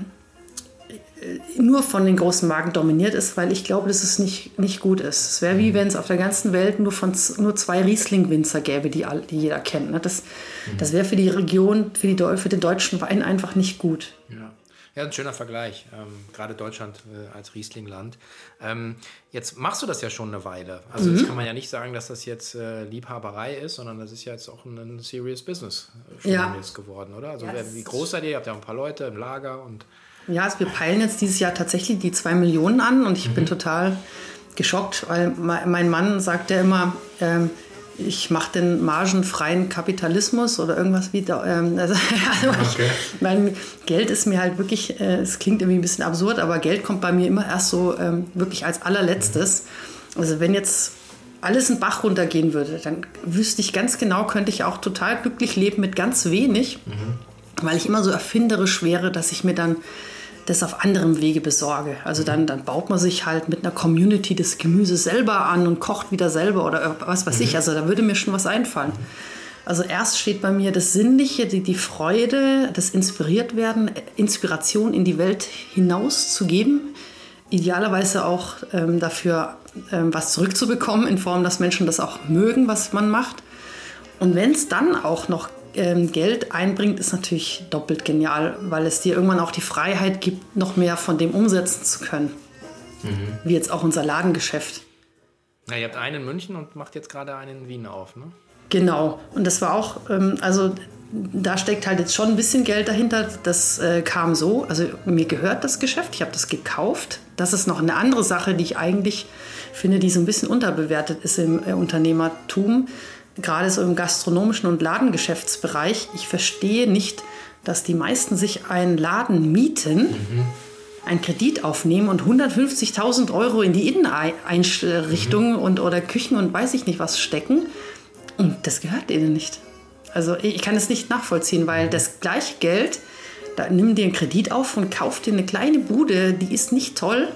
nur von den großen Marken dominiert ist, weil ich glaube, dass es nicht, nicht gut ist. Es wäre wie mhm. wenn es auf der ganzen Welt nur, von, nur zwei Riesling-Winzer gäbe, die, all, die jeder kennt. Ne? Das, mhm. das wäre für die Region, für, die, für den deutschen Wein einfach nicht gut. Ja. Ja, ein schöner Vergleich. Ähm, gerade Deutschland äh, als Rieslingland. Ähm, jetzt machst du das ja schon eine Weile. Also mhm. jetzt kann man ja nicht sagen, dass das jetzt äh, Liebhaberei ist, sondern das ist ja jetzt auch ein, ein serious Business äh, ja. geworden, oder? Also yes. wie groß seid ihr? Ihr habt ja ein paar Leute im Lager und ja, also wir peilen jetzt dieses Jahr tatsächlich die zwei Millionen an und ich mhm. bin total geschockt, weil mein Mann sagt ja immer, ähm, ich mache den margenfreien Kapitalismus oder irgendwas wie da. Ähm, also, also okay. ich, mein Geld ist mir halt wirklich, äh, es klingt irgendwie ein bisschen absurd, aber Geld kommt bei mir immer erst so ähm, wirklich als allerletztes. Also wenn jetzt alles in Bach runtergehen würde, dann wüsste ich ganz genau, könnte ich auch total glücklich leben mit ganz wenig, mhm. weil ich immer so erfinderisch wäre, dass ich mir dann das auf anderem Wege besorge. Also dann, dann baut man sich halt mit einer Community das Gemüse selber an und kocht wieder selber oder was weiß mhm. ich. Also da würde mir schon was einfallen. Also erst steht bei mir das Sinnliche, die, die Freude, das Inspiriertwerden, Inspiration in die Welt hinauszugeben. Idealerweise auch ähm, dafür ähm, was zurückzubekommen, in Form, dass Menschen das auch mögen, was man macht. Und wenn es dann auch noch Geld einbringt, ist natürlich doppelt genial, weil es dir irgendwann auch die Freiheit gibt, noch mehr von dem umsetzen zu können. Mhm. Wie jetzt auch unser Ladengeschäft. Na, ihr habt einen in München und macht jetzt gerade einen in Wien auf, ne? Genau. Und das war auch, ähm, also da steckt halt jetzt schon ein bisschen Geld dahinter. Das äh, kam so, also mir gehört das Geschäft, ich habe das gekauft. Das ist noch eine andere Sache, die ich eigentlich finde, die so ein bisschen unterbewertet ist im äh, Unternehmertum gerade so im gastronomischen und Ladengeschäftsbereich, ich verstehe nicht, dass die meisten sich einen Laden mieten, mhm. einen Kredit aufnehmen und 150.000 Euro in die Inneneinrichtungen mhm. und oder Küchen und weiß ich nicht was stecken. Und das gehört ihnen nicht. Also ich kann es nicht nachvollziehen, weil das gleiche Geld, da nimm dir einen Kredit auf und kauf dir eine kleine Bude, die ist nicht toll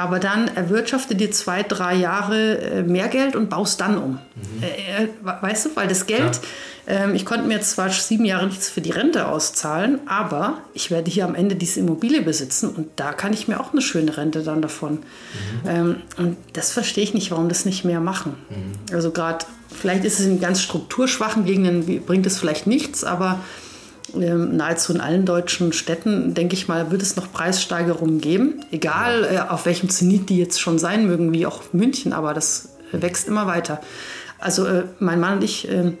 aber dann erwirtschafte dir zwei, drei Jahre äh, mehr Geld und baust dann um. Mhm. Äh, äh, weißt du, weil das Geld, ähm, ich konnte mir jetzt zwar sieben Jahre nichts für die Rente auszahlen, aber ich werde hier am Ende diese Immobilie besitzen und da kann ich mir auch eine schöne Rente dann davon. Mhm. Ähm, und das verstehe ich nicht, warum das nicht mehr machen. Mhm. Also gerade, vielleicht ist es in ganz strukturschwachen Gegenden, bringt es vielleicht nichts, aber nahezu in allen deutschen Städten, denke ich mal, wird es noch Preissteigerungen geben. Egal äh, auf welchem Zenit die jetzt schon sein mögen, wie auch München, aber das wächst immer weiter. Also äh, mein Mann und ich äh,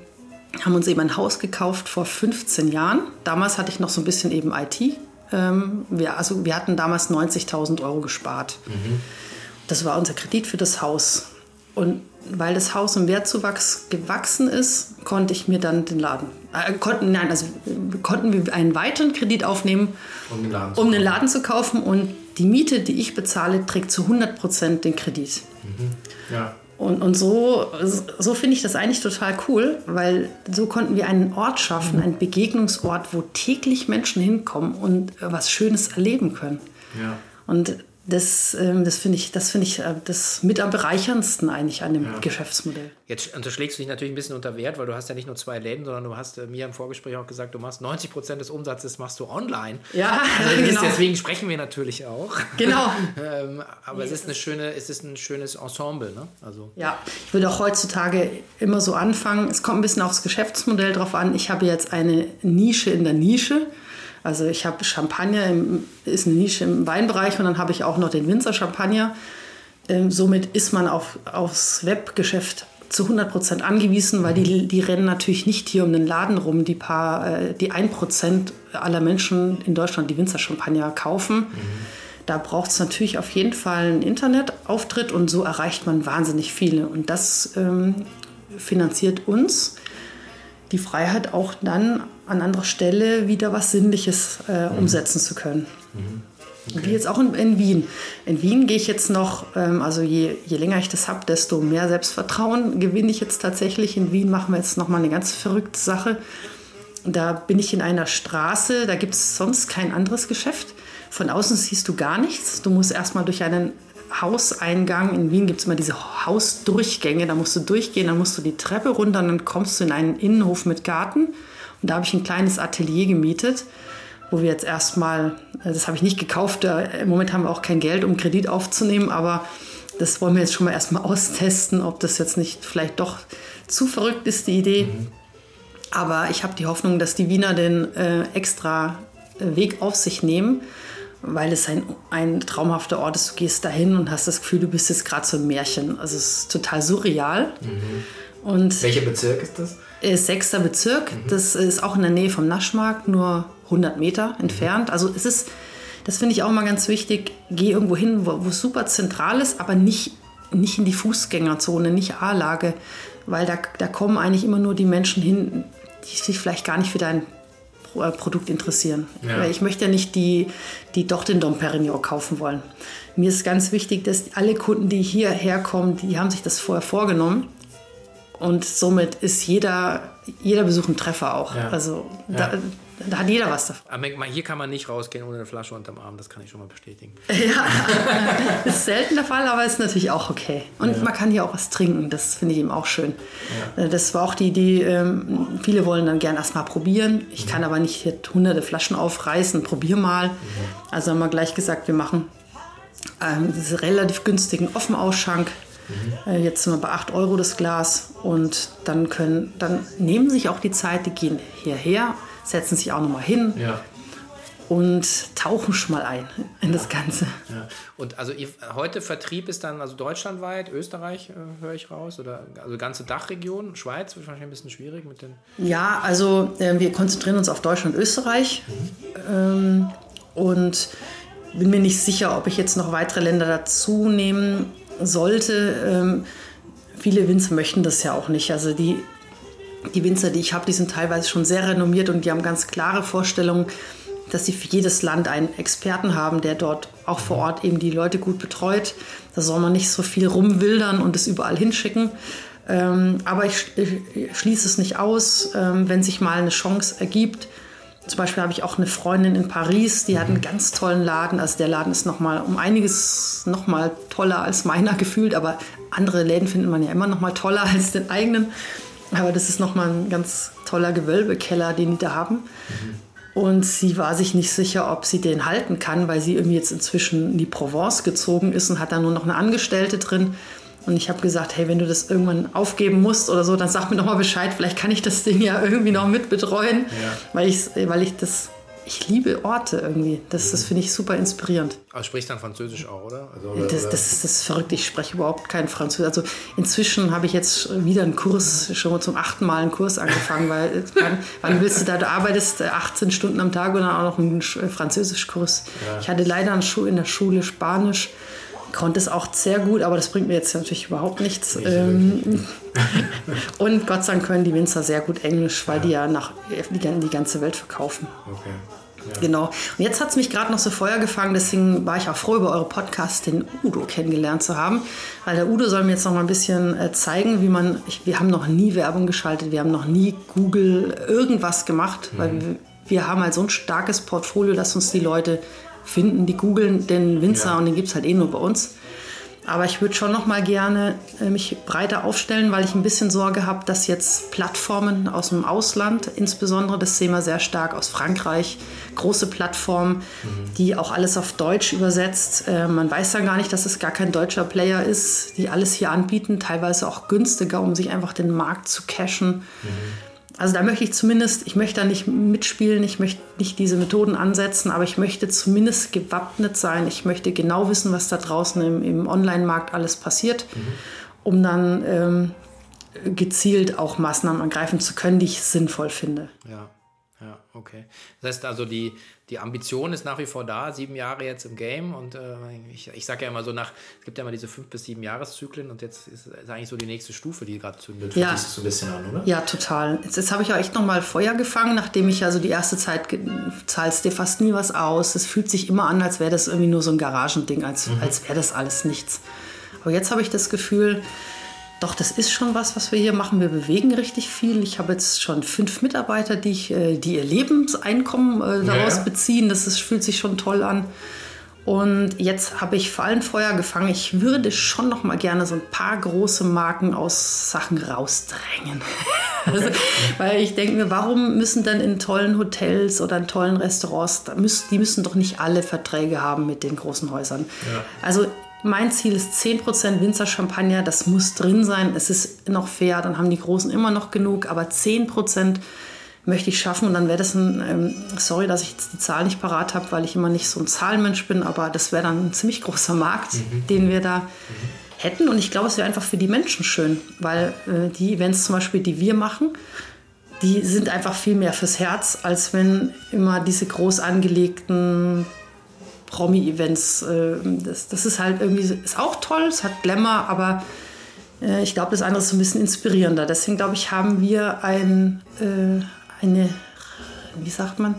haben uns eben ein Haus gekauft vor 15 Jahren. Damals hatte ich noch so ein bisschen eben IT. Ähm, wir, also wir hatten damals 90.000 Euro gespart. Mhm. Das war unser Kredit für das Haus. Und weil das Haus im Wertzuwachs gewachsen ist, konnte ich mir dann den Laden, äh, konnten, nein, also konnten wir einen weiteren Kredit aufnehmen, um den Laden zu, um den Laden zu kaufen. Und die Miete, die ich bezahle, trägt zu 100 Prozent den Kredit. Mhm. Ja. Und, und so, so finde ich das eigentlich total cool, weil so konnten wir einen Ort schaffen, mhm. einen Begegnungsort, wo täglich Menschen hinkommen und was Schönes erleben können. Ja. Und das, ähm, das finde ich, das, find ich äh, das mit am bereicherndsten eigentlich an dem ja. Geschäftsmodell. Jetzt unterschlägst du dich natürlich ein bisschen unter Wert, weil du hast ja nicht nur zwei Läden, sondern du hast äh, mir im Vorgespräch auch gesagt, du machst 90 Prozent des Umsatzes machst du online. Ja, also genau. Deswegen sprechen wir natürlich auch. Genau. ähm, aber es ist eine schöne, es ist ein schönes Ensemble, ne? Also. Ja, ich würde auch heutzutage immer so anfangen. Es kommt ein bisschen aufs Geschäftsmodell drauf an. Ich habe jetzt eine Nische in der Nische. Also ich habe Champagner, im, ist eine Nische im Weinbereich und dann habe ich auch noch den Winzer Champagner. Ähm, somit ist man auf, aufs Webgeschäft zu 100 Prozent angewiesen, weil die, die rennen natürlich nicht hier um den Laden rum. Die paar, äh, die 1 Prozent aller Menschen in Deutschland, die Winzer Champagner kaufen. Mhm. Da braucht es natürlich auf jeden Fall einen Internetauftritt und so erreicht man wahnsinnig viele. Und das ähm, finanziert uns die Freiheit auch dann an anderer Stelle wieder was Sinnliches äh, mhm. umsetzen zu können. Mhm. Okay. Wie jetzt auch in, in, Wien. In Wien gehe ich jetzt noch, ähm, also je, je länger ich das habe, desto mehr Selbstvertrauen gewinne ich jetzt tatsächlich. In Wien machen wir jetzt nochmal eine ganz verrückte Sache. Da bin ich in einer Straße, da gibt es sonst kein anderes Geschäft. Von außen siehst du gar nichts. Du musst erstmal durch einen Hauseingang. In Wien gibt es immer diese Hausdurchgänge. Da musst du durchgehen, dann musst du die Treppe runter und dann kommst du in einen Innenhof mit Garten. Und da habe ich ein kleines Atelier gemietet, wo wir jetzt erstmal, äh, das habe ich nicht gekauft, im Moment haben wir auch kein Geld, um Kredit aufzunehmen, aber das wollen wir jetzt schon mal erstmal austesten, ob das jetzt nicht vielleicht doch zu verrückt ist, die Idee. Mhm. Aber ich habe die Hoffnung, dass die Wiener den äh, extra äh, Weg auf sich nehmen, weil es ein, ein traumhafter Ort ist. Du gehst dahin und hast das Gefühl, du bist jetzt gerade so ein Märchen. Also es ist total surreal. Mhm. Und Welcher Bezirk ist das? Ist sechster Bezirk. Mhm. Das ist auch in der Nähe vom Naschmarkt, nur 100 Meter entfernt. Mhm. Also es ist, das finde ich auch mal ganz wichtig, geh irgendwo hin, wo, es super zentral ist, aber nicht, nicht in die Fußgängerzone, nicht A-Lage, weil da, da kommen eigentlich immer nur die Menschen hin, die sich vielleicht gar nicht für dein äh, Produkt interessieren. Ja. Ich möchte ja nicht die, die doch den Dom Perignon kaufen wollen. Mir ist ganz wichtig, dass alle Kunden, die hierher kommen, die haben sich das vorher vorgenommen. Und somit ist jeder, jeder Besuch ein Treffer auch. Ja. Also da, da hat jeder was davon. Aber hier kann man nicht rausgehen ohne eine Flasche unterm Arm, das kann ich schon mal bestätigen. Ja, ist selten der Fall, aber ist natürlich auch okay. Und ja. man kann hier auch was trinken, das finde ich eben auch schön. Ja. Äh, das war auch die Idee, ähm, viele wollen dann gern erst mal probieren. Ich mhm. kann aber nicht hier hunderte Flaschen aufreißen, probier mal. Mhm. Also haben wir gleich gesagt, wir machen ähm, diesen relativ günstigen Offenausschank. Mhm. Äh, jetzt sind wir bei 8 Euro das Glas und dann können, dann nehmen sich auch die Zeit, die gehen hierher setzen sich auch nochmal hin. Ja. Und tauchen schon mal ein in das Ganze. Ja. Und also ihr, heute Vertrieb ist dann also deutschlandweit, Österreich äh, höre ich raus, oder also ganze Dachregion, Schweiz wird wahrscheinlich ein bisschen schwierig mit den. Ja, also äh, wir konzentrieren uns auf Deutschland und Österreich. Mhm. Ähm, und bin mir nicht sicher, ob ich jetzt noch weitere Länder dazu nehmen sollte. Ähm, viele Winzer möchten das ja auch nicht. Also die die Winzer, die ich habe, die sind teilweise schon sehr renommiert und die haben ganz klare Vorstellungen, dass sie für jedes Land einen Experten haben, der dort auch vor Ort eben die Leute gut betreut. Da soll man nicht so viel rumwildern und es überall hinschicken. Ähm, aber ich, schließe es nicht aus, ähm, wenn sich mal eine Chance ergibt. Zum Beispiel habe ich auch eine Freundin in Paris, die hat einen ganz tollen Laden. Also der Laden ist noch mal um einiges noch mal toller als meiner gefühlt, aber andere Läden findet man ja immer noch mal toller als den eigenen. Aber das ist nochmal ein ganz toller Gewölbekeller, den die da haben. Mhm. Und sie war sich nicht sicher, ob sie den halten kann, weil sie irgendwie jetzt inzwischen in die Provence gezogen ist und hat da nur noch eine Angestellte drin. Und ich habe gesagt, hey, wenn du das irgendwann aufgeben musst oder so, dann sag mir noch mal Bescheid. Vielleicht kann ich das Ding ja irgendwie noch mitbetreuen, ja. weil, ich, weil ich das ich liebe Orte irgendwie. Das, das finde ich super inspirierend. Also sprichst dann Französisch auch, oder? Also, das, das, ist, das ist verrückt. Ich spreche überhaupt kein Französisch. Also inzwischen habe ich jetzt wieder einen Kurs, schon zum achten Mal einen Kurs angefangen, weil wann, willst du da, du arbeitest 18 Stunden am Tag und dann auch noch einen Französischkurs. Ja. Ich hatte leider in der Schule Spanisch konnte es auch sehr gut, aber das bringt mir jetzt natürlich überhaupt nichts. Nicht ähm, und Gott sei Dank können die Winzer sehr gut Englisch, weil ja. die ja nach die, die ganze Welt verkaufen. Okay. Ja. Genau. Und jetzt hat es mich gerade noch so Feuer gefangen, deswegen war ich auch froh, über eure Podcast den Udo kennengelernt zu haben. Weil der Udo soll mir jetzt noch mal ein bisschen äh, zeigen, wie man. Ich, wir haben noch nie Werbung geschaltet, wir haben noch nie Google irgendwas gemacht, mhm. weil wir, wir haben halt so ein starkes Portfolio, dass uns die Leute finden. Die googeln den Winzer ja. und den gibt es halt eh nur bei uns. Aber ich würde schon noch mal gerne äh, mich breiter aufstellen, weil ich ein bisschen Sorge habe, dass jetzt Plattformen aus dem Ausland, insbesondere das Thema sehr stark aus Frankreich, große Plattformen, mhm. die auch alles auf Deutsch übersetzt. Äh, man weiß dann gar nicht, dass es gar kein deutscher Player ist, die alles hier anbieten, teilweise auch günstiger, um sich einfach den Markt zu cashen. Mhm. Also da möchte ich zumindest, ich möchte da nicht mitspielen, ich möchte nicht diese Methoden ansetzen, aber ich möchte zumindest gewappnet sein. Ich möchte genau wissen, was da draußen im, im Online-Markt alles passiert, mhm. um dann ähm, gezielt auch Maßnahmen ergreifen zu können, die ich sinnvoll finde. Ja. Ja, okay. Das heißt also, die, die Ambition ist nach wie vor da, sieben Jahre jetzt im Game und äh, ich, ich sage ja immer so nach, es gibt ja immer diese fünf bis sieben Jahreszyklen und jetzt ist, ist eigentlich so die nächste Stufe, die gerade zündet. Ja. So ein bisschen an, oder? Ja, total. Jetzt, jetzt habe ich auch echt nochmal Feuer gefangen, nachdem ich also die erste Zeit zahlst dir fast nie was aus. Es fühlt sich immer an, als wäre das irgendwie nur so ein Garagending, als, mhm. als wäre das alles nichts. Aber jetzt habe ich das Gefühl, doch, das ist schon was, was wir hier machen. Wir bewegen richtig viel. Ich habe jetzt schon fünf Mitarbeiter, die, ich, äh, die ihr Lebenseinkommen äh, daraus ja. beziehen. Das ist, fühlt sich schon toll an. Und jetzt habe ich vor allem Feuer gefangen. Ich würde schon noch mal gerne so ein paar große Marken aus Sachen rausdrängen. also, weil ich denke mir, warum müssen dann in tollen Hotels oder in tollen Restaurants, die müssen doch nicht alle Verträge haben mit den großen Häusern. Ja. Also mein Ziel ist 10% Winzer-Champagner, das muss drin sein. Es ist noch fair, dann haben die Großen immer noch genug, aber 10% möchte ich schaffen. Und dann wäre das ein, ähm, sorry, dass ich jetzt die Zahl nicht parat habe, weil ich immer nicht so ein Zahlenmensch bin, aber das wäre dann ein ziemlich großer Markt, mhm. den wir da mhm. hätten. Und ich glaube, es wäre einfach für die Menschen schön, weil äh, die Events zum Beispiel, die wir machen, die sind einfach viel mehr fürs Herz, als wenn immer diese groß angelegten Promi-Events, äh, das, das ist halt irgendwie, ist auch toll, es hat Glamour, aber äh, ich glaube, das andere ist ein bisschen inspirierender. Deswegen glaube ich, haben wir ein, äh, eine, wie sagt man,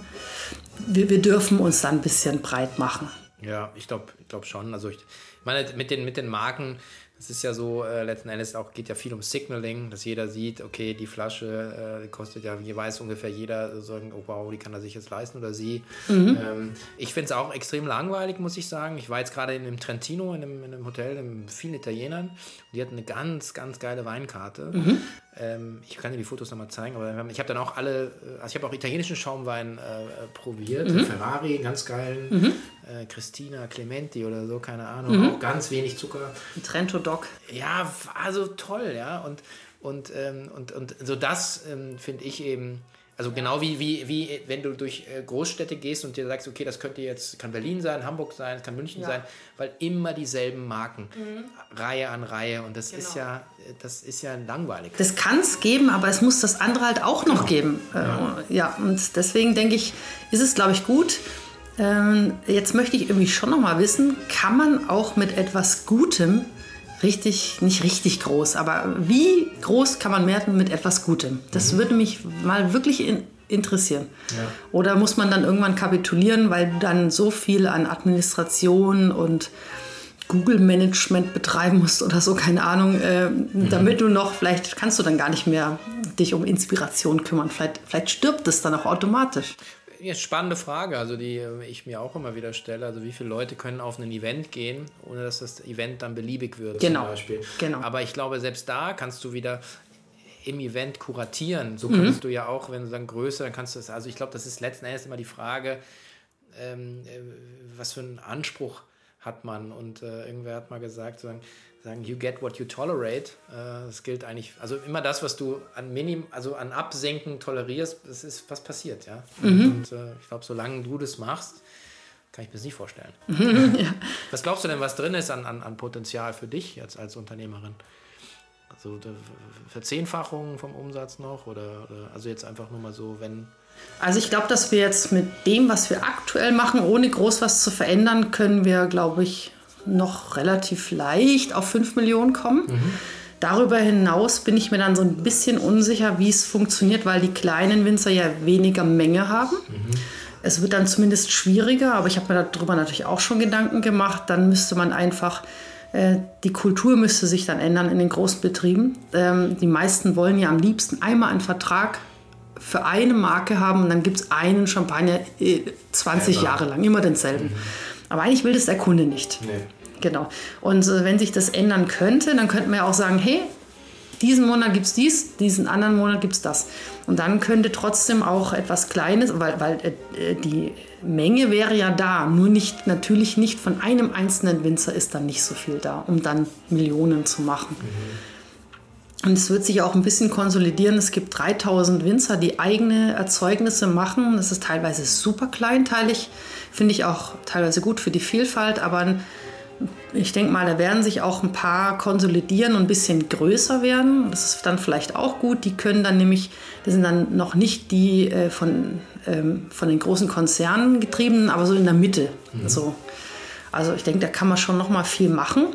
wir, wir dürfen uns da ein bisschen breit machen. Ja, ich glaube ich glaub schon. Also ich meine, mit den, mit den Marken, es ist ja so, äh, letzten Endes auch geht ja viel um Signaling, dass jeder sieht, okay, die Flasche äh, kostet ja, wie weiß ungefähr jeder, sagen, oh wow, die kann er sich jetzt leisten oder sie. Mhm. Ähm, ich finde es auch extrem langweilig, muss ich sagen. Ich war jetzt gerade in einem Trentino, in einem, in einem Hotel mit vielen Italienern die hatten eine ganz, ganz geile Weinkarte. Mhm. Ähm, ich kann dir die Fotos nochmal zeigen, aber ich habe dann auch alle, äh, also ich habe auch italienischen Schaumwein äh, probiert, mhm. Ferrari, ganz geilen, mhm. äh, Christina Clementi oder so, keine Ahnung, mhm. auch ganz wenig Zucker. Trento Doc. Ja, also toll, ja, und, und, ähm, und, und so das ähm, finde ich eben also genau wie, wie, wie wenn du durch äh, Großstädte gehst und dir sagst, okay, das könnte jetzt, kann Berlin sein, Hamburg sein, kann München ja. sein, weil immer dieselben Marken, mhm. Reihe an Reihe und das genau. ist ja, das ist ja langweilig. Das kann es geben, aber es muss das andere halt auch noch genau. geben. Ja. Äh, ja, und deswegen denke ich, ist es, glaube ich, gut. Ähm, jetzt möchte ich irgendwie schon noch mal wissen, kann man auch mit etwas Gutem richtig, nicht richtig groß, aber wie groß kann man werden mit etwas Gutem? Das mhm. würde mich mal wirklich in, interessieren. Ja. Oder muss man dann irgendwann kapitulieren, weil du dann so viel an Administration und Google-Management betreiben musst oder so, keine Ahnung, äh, mhm. damit du noch, vielleicht kannst du dann gar nicht mehr dich um Inspiration kümmern. Vielleicht, vielleicht stirbt es dann auch automatisch ja, spannende Frage, also die äh, ich mir auch immer wieder stelle. Also wie viele Leute können auf ein Event gehen, ohne dass das Event dann beliebig wird genau. zum Beispiel. Genau. Aber ich glaube, selbst da kannst du wieder im Event kuratieren. So kannst mhm. du ja auch, wenn du dann größer, dann kannst du das, also ich glaube, das ist letzten Endes immer die Frage, ähm, äh, was für einen Anspruch hat man. Und äh, irgendwer hat mal gesagt, so, sagen, you get what you tolerate. Äh, das gilt eigentlich, also immer das, was du an Minim, also an Absenken tolerierst, das ist, was passiert, ja. Mhm. Und äh, ich glaube, solange du das machst, kann ich mir das nicht vorstellen. ja. Was glaubst du denn, was drin ist an, an, an Potenzial für dich jetzt als Unternehmerin? Also Verzehnfachung vom Umsatz noch oder, oder also jetzt einfach nur mal so, wenn also ich glaube, dass wir jetzt mit dem, was wir aktuell machen, ohne groß was zu verändern, können wir, glaube ich, noch relativ leicht auf 5 Millionen kommen. Mhm. Darüber hinaus bin ich mir dann so ein bisschen unsicher, wie es funktioniert, weil die kleinen Winzer ja weniger Menge haben. Mhm. Es wird dann zumindest schwieriger, aber ich habe mir darüber natürlich auch schon Gedanken gemacht. Dann müsste man einfach, äh, die Kultur müsste sich dann ändern in den großen Betrieben. Ähm, die meisten wollen ja am liebsten einmal einen Vertrag für eine Marke haben und dann gibt es einen Champagner äh, 20 ja, Jahre lang, immer denselben. Mhm. Aber eigentlich will das der Kunde nicht. Nee. Genau. Und äh, wenn sich das ändern könnte, dann könnten wir ja auch sagen, hey, diesen Monat gibt es dies, diesen anderen Monat gibt es das. Und dann könnte trotzdem auch etwas Kleines, weil, weil äh, die Menge wäre ja da, nur nicht, natürlich nicht von einem einzelnen Winzer ist dann nicht so viel da, um dann Millionen zu machen. Mhm. Und es wird sich auch ein bisschen konsolidieren. Es gibt 3000 Winzer, die eigene Erzeugnisse machen. Das ist teilweise super kleinteilig. Finde ich auch teilweise gut für die Vielfalt, aber ich denke mal, da werden sich auch ein paar konsolidieren und ein bisschen größer werden. Das ist dann vielleicht auch gut. Die können dann nämlich, das sind dann noch nicht die äh, von, ähm, von den großen Konzernen getriebenen, aber so in der Mitte. Mhm. So. Also ich denke, da kann man schon noch mal viel machen.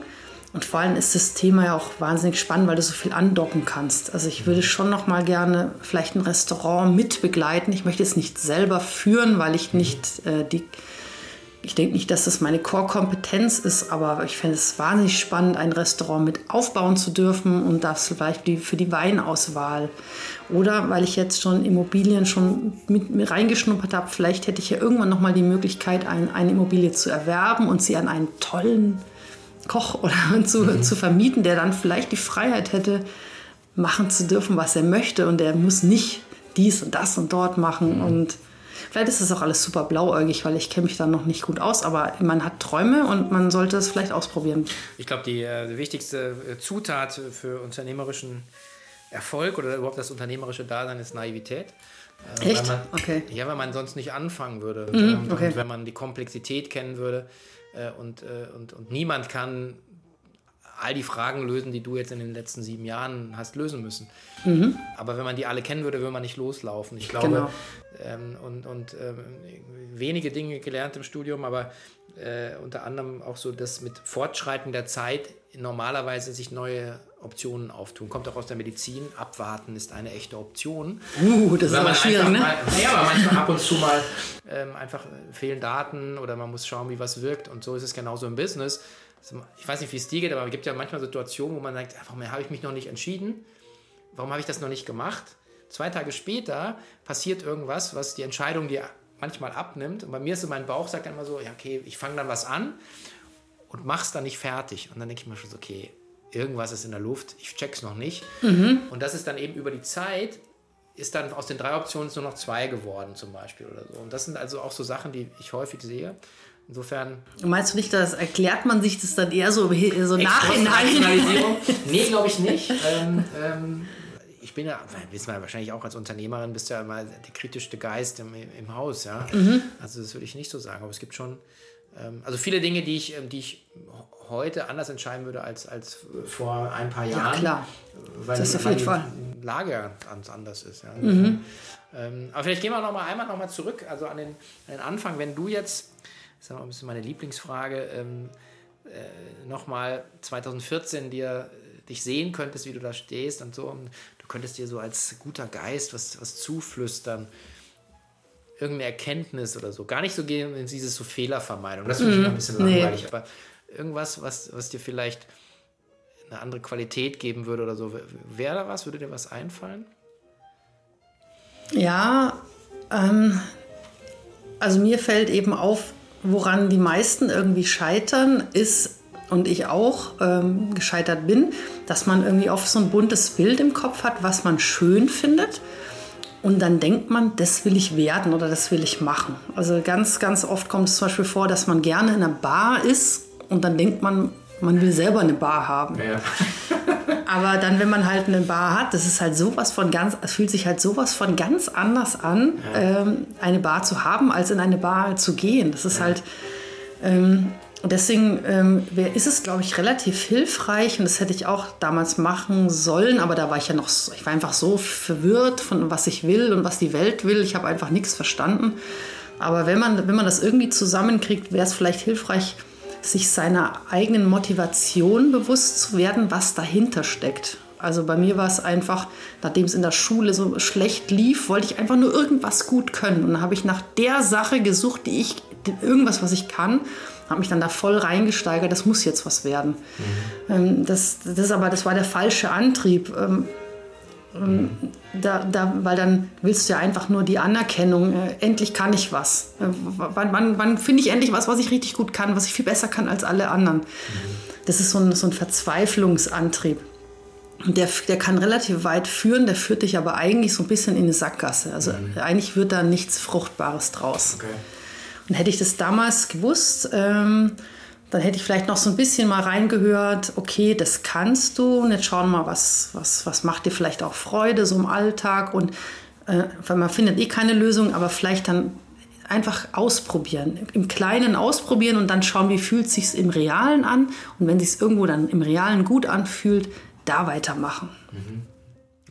Und vor allem ist das Thema ja auch wahnsinnig spannend, weil du so viel andocken kannst. Also ich würde schon noch mal gerne vielleicht ein Restaurant mit begleiten. Ich möchte es nicht selber führen, weil ich nicht äh, die ich denke nicht, dass das meine Core-Kompetenz ist, aber ich fände es wahnsinnig spannend, ein Restaurant mit aufbauen zu dürfen und das vielleicht die, für die Weinauswahl. Oder weil ich jetzt schon Immobilien schon mit, mit reingeschnuppert habe, vielleicht hätte ich ja irgendwann nochmal die Möglichkeit, ein, eine Immobilie zu erwerben und sie an einen tollen Koch oder zu, mhm. zu vermieten, der dann vielleicht die Freiheit hätte, machen zu dürfen, was er möchte und er muss nicht dies und das und dort machen mhm. und Vielleicht ist das auch alles super blauäugig, weil ich kenne mich da noch nicht gut aus, aber man hat Träume und man sollte es vielleicht ausprobieren. Ich glaube, die, äh, die wichtigste äh, Zutat für unternehmerischen Erfolg oder überhaupt das unternehmerische Dasein ist Naivität. Äh, Echt? Weil man, Okay. Ja, weil man sonst nicht anfangen würde. Mhm, okay. Und wenn man die Komplexität kennen würde äh, und, äh, und, und niemand kann all die Fragen lösen, die du jetzt in den letzten sieben Jahren hast lösen müssen. Aber wenn man die alle kennen würde, würde man nicht loslaufen. Ich glaube, Mhm. Genau. ähm, und, und ähm, wenige Dinge gelernt im Studium, aber äh, unter anderem auch so, dass mit Fortschreiten der Zeit normalerweise sich neue Optionen auftun. Kommt auch aus der Medizin. Abwarten ist eine echte Option. Uh, das ist aber schwierig, ne? Mal, naja, aber manchmal ab und zu mal ähm, einfach äh, fehlen Daten oder man muss schauen, wie was wirkt. Und so ist es genauso im Business. Also, Ich weiß nicht, wie es dir geht, aber es gibt ja manchmal Situationen, wo man sagt, ah, warum habe ich mich noch nicht entschieden? Warum habe ich das noch nicht gemacht? Zwei Tage später passiert irgendwas, was die Entscheidung dir manchmal abnimmt. Und bei mir ist so, mein Bauch sagt dann immer so, ja, okay, ich fange dann was an und mach's dann nicht fertig. Und dann denke ich mir schon so, okay, irgendwas ist in der Luft, ich check's noch nicht. Und das ist dann eben über die Zeit, ist dann aus den drei Optionen nur noch zwei geworden zum Beispiel oder so. Und das sind also auch so Sachen, die ich häufig sehe. Insofern Meinst du nicht, dass erklärt man sich das dann eher so, so nachhinein? Nee, glaube ich nicht. Ähm, ähm, ich bin ja, wissen wir wahrscheinlich auch als Unternehmerin, bist du ja immer der kritischste Geist im, im Haus, ja. Mhm. Also das würde ich nicht so sagen, aber es gibt schon, ähm, also viele Dinge, die ich, ähm, die ich heute anders entscheiden würde als, als vor ein paar Jahren. klar. Weil, Das auf weil jeden die Fall. Lage ganz anders ist. Ja. Mhm. Ähm, aber vielleicht gehen wir noch mal einmal noch mal zurück, also an den, an den Anfang. Wenn du jetzt, das ist ja ein bisschen meine Lieblingsfrage, ähm, äh, noch mal 2014 dir dich sehen könntest, wie du da stehst und so, und du könntest dir so als guter Geist was, was zuflüstern, irgendeine Erkenntnis oder so. Gar nicht so gehen in dieses so Fehlervermeidung. Das finde ich immer ein bisschen Mhm. Nee. langweilig, aber irgendwas, was, was dir vielleicht eine andere Qualität geben würde oder so. Wäre da was? Würde dir was einfallen? Ja, ähm, also mir fällt eben auf, woran die meisten irgendwie scheitern, ist, und ich auch ähm, gescheitert bin, dass man irgendwie oft so ein buntes Bild im Kopf hat, was man schön findet. Und dann denkt man, das will ich werden oder das will ich machen. Also ganz, ganz oft kommt es zum Beispiel vor, dass man gerne in einer Bar ist und dann denkt man, man will selber eine Bar haben. Ja. Aber dann, wenn man halt eine Bar hat, das ist halt sowas von ganz, es fühlt sich halt sowas von ganz anders an, ähm, eine Bar zu haben, als in eine Bar zu gehen. Das ist halt, ähm, deswegen ähm, ist es, glaube ich, relativ hilfreich und das hätte ich auch damals machen sollen, aber da war ich ja noch, ich war einfach so verwirrt von was ich will und was die Welt will. Ich habe einfach nichts verstanden. Aber wenn man, wenn man das irgendwie zusammenkriegt, wäre es vielleicht hilfreich, sich seiner eigenen Motivation bewusst zu werden, was dahinter steckt. Also bei mir war es einfach, nachdem es in der Schule so schlecht lief, wollte ich einfach nur irgendwas gut können. Und dann habe ich nach der Sache gesucht, die ich, irgendwas, was ich kann, habe mich dann da voll reingesteigert, das muss jetzt was werden. Ähm, das, das aber, das war der falsche Antrieb. Ähm, da, da, weil dann willst du ja einfach nur die Anerkennung, äh, endlich kann ich was. Äh, wann wann, wann finde ich endlich was, was ich richtig gut kann, was ich viel besser kann als alle anderen? Das ist so ein, so ein Verzweiflungsantrieb. Der, der kann relativ weit führen, der führt dich aber eigentlich so ein bisschen in eine Sackgasse. Also eigentlich wird da nichts Fruchtbares draus. Okay. Und hätte ich das damals gewusst, ähm, dann hätte ich vielleicht noch so ein bisschen mal reingehört, okay, das kannst du. Und jetzt schauen wir mal, was, was, was macht dir vielleicht auch Freude so im Alltag. Und äh, weil man findet eh keine Lösung, aber vielleicht dann einfach ausprobieren, im Kleinen ausprobieren und dann schauen, wie fühlt sich's im Realen an. Und wenn sich's irgendwo dann im Realen gut anfühlt, da weitermachen.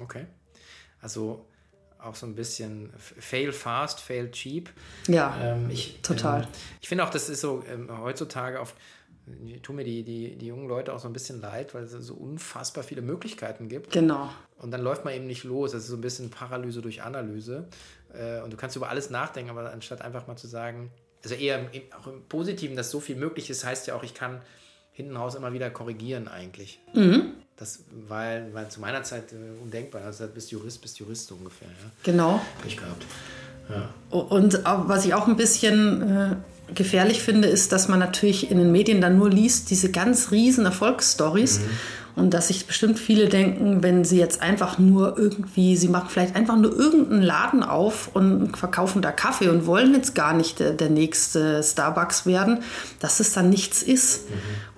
Okay. Also auch so ein bisschen fail fast, fail cheap. Ja, Ähm, ich, total. Ähm, ich finde auch, das ist so ähm, heutzutage auf, tun mir die, die, die jungen Leute auch so ein bisschen leid, weil es so unfassbar viele Möglichkeiten gibt. genau. Und dann läuft man eben nicht los. Das ist so ein bisschen Paralyse durch Analyse. Äh, und du kannst über alles nachdenken, aber anstatt einfach mal zu sagen, also eher im, auch im Positiven, dass so viel möglich ist, heißt ja auch, ich kann hinten raus immer wieder korrigieren eigentlich. Das war, war zu meiner Zeit äh, undenkbar. Also bist Jurist, bist Jurist ungefähr. Ja. Genau. Pech gehabt. Und auch, was ich auch ein bisschen äh, gefährlich finde, ist, dass man natürlich in den Medien dann nur liest, diese ganz riesen Erfolgsstories. Und dass sich bestimmt viele denken, wenn sie jetzt einfach nur irgendwie, sie machen vielleicht einfach nur irgendeinen Laden auf und verkaufen da Kaffee und wollen jetzt gar nicht der, der nächste Starbucks werden, dass es dann nichts ist.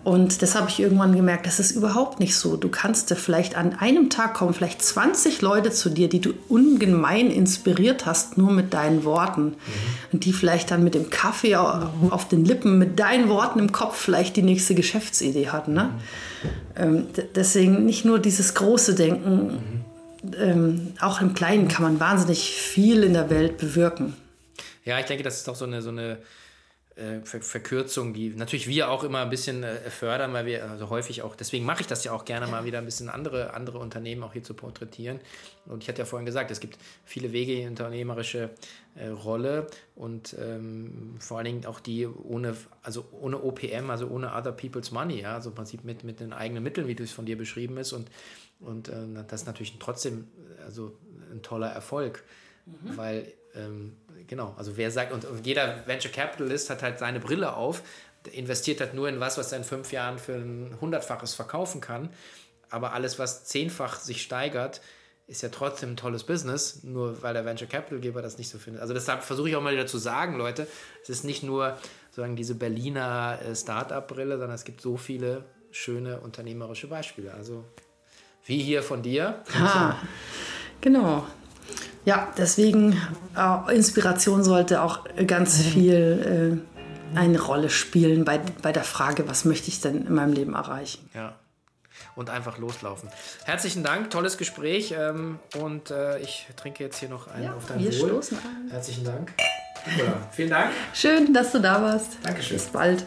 Und das habe ich irgendwann gemerkt, das ist überhaupt nicht so. Du kannst dir vielleicht an einem Tag kommen, vielleicht 20 Leute zu dir, die du ungemein inspiriert hast, nur mit deinen Worten. Mhm. Und die vielleicht dann mit dem Kaffee auf den Lippen, mit deinen Worten im Kopf vielleicht die nächste Geschäftsidee hatten. Ne? Mhm. Ähm, deswegen nicht nur dieses große Denken, mhm. ähm, auch im Kleinen kann man wahnsinnig viel in der Welt bewirken. Ja, ich denke, das ist doch so eine, so eine Ver Verkürzung, die natürlich wir auch immer ein bisschen äh, fördern, weil wir also häufig auch, deswegen mache ich das ja auch gerne mal wieder ein bisschen andere, andere Unternehmen auch hier zu porträtieren. Und ich hatte ja vorhin gesagt, es gibt viele Wege in die unternehmerische äh, Rolle und ähm, vor allen Dingen auch die ohne, also ohne OPM, also ohne Other People's Money, ja, also im Prinzip mit, mit den eigenen Mitteln, wie du es von dir beschrieben ist. Und, und äh, das ist natürlich trotzdem also ein toller Erfolg, mhm. weil ähm, genau, also wer sagt, und, und jeder Venture Capitalist hat halt seine Brille auf, investiert halt nur in was, was er in fünf Jahren für ein hundertfaches verkaufen kann. Aber alles, was zehnfach sich steigert, ist ja trotzdem ein tolles Business, nur weil der Venture Capital Geber das nicht so findet. Also deshalb versuche ich auch mal wieder zu sagen, Leute, es ist nicht nur sozusagen diese Berliner äh, Start-up-Brille, sondern es gibt so viele schöne unternehmerische Beispiele. Also wie hier von dir. Ah, genau. Ja, deswegen äh, Inspiration sollte auch ganz viel äh, eine Rolle spielen bei, bei der Frage, was möchte ich denn in meinem Leben erreichen. Ja. Und einfach loslaufen. Herzlichen Dank, tolles Gespräch. Ähm, und äh, ich trinke jetzt hier noch einen ja, auf dein wir Wohl. Stoßen an. Herzlichen Dank. Nicola, vielen Dank. Schön, dass du da warst. Dankeschön. Bis bald.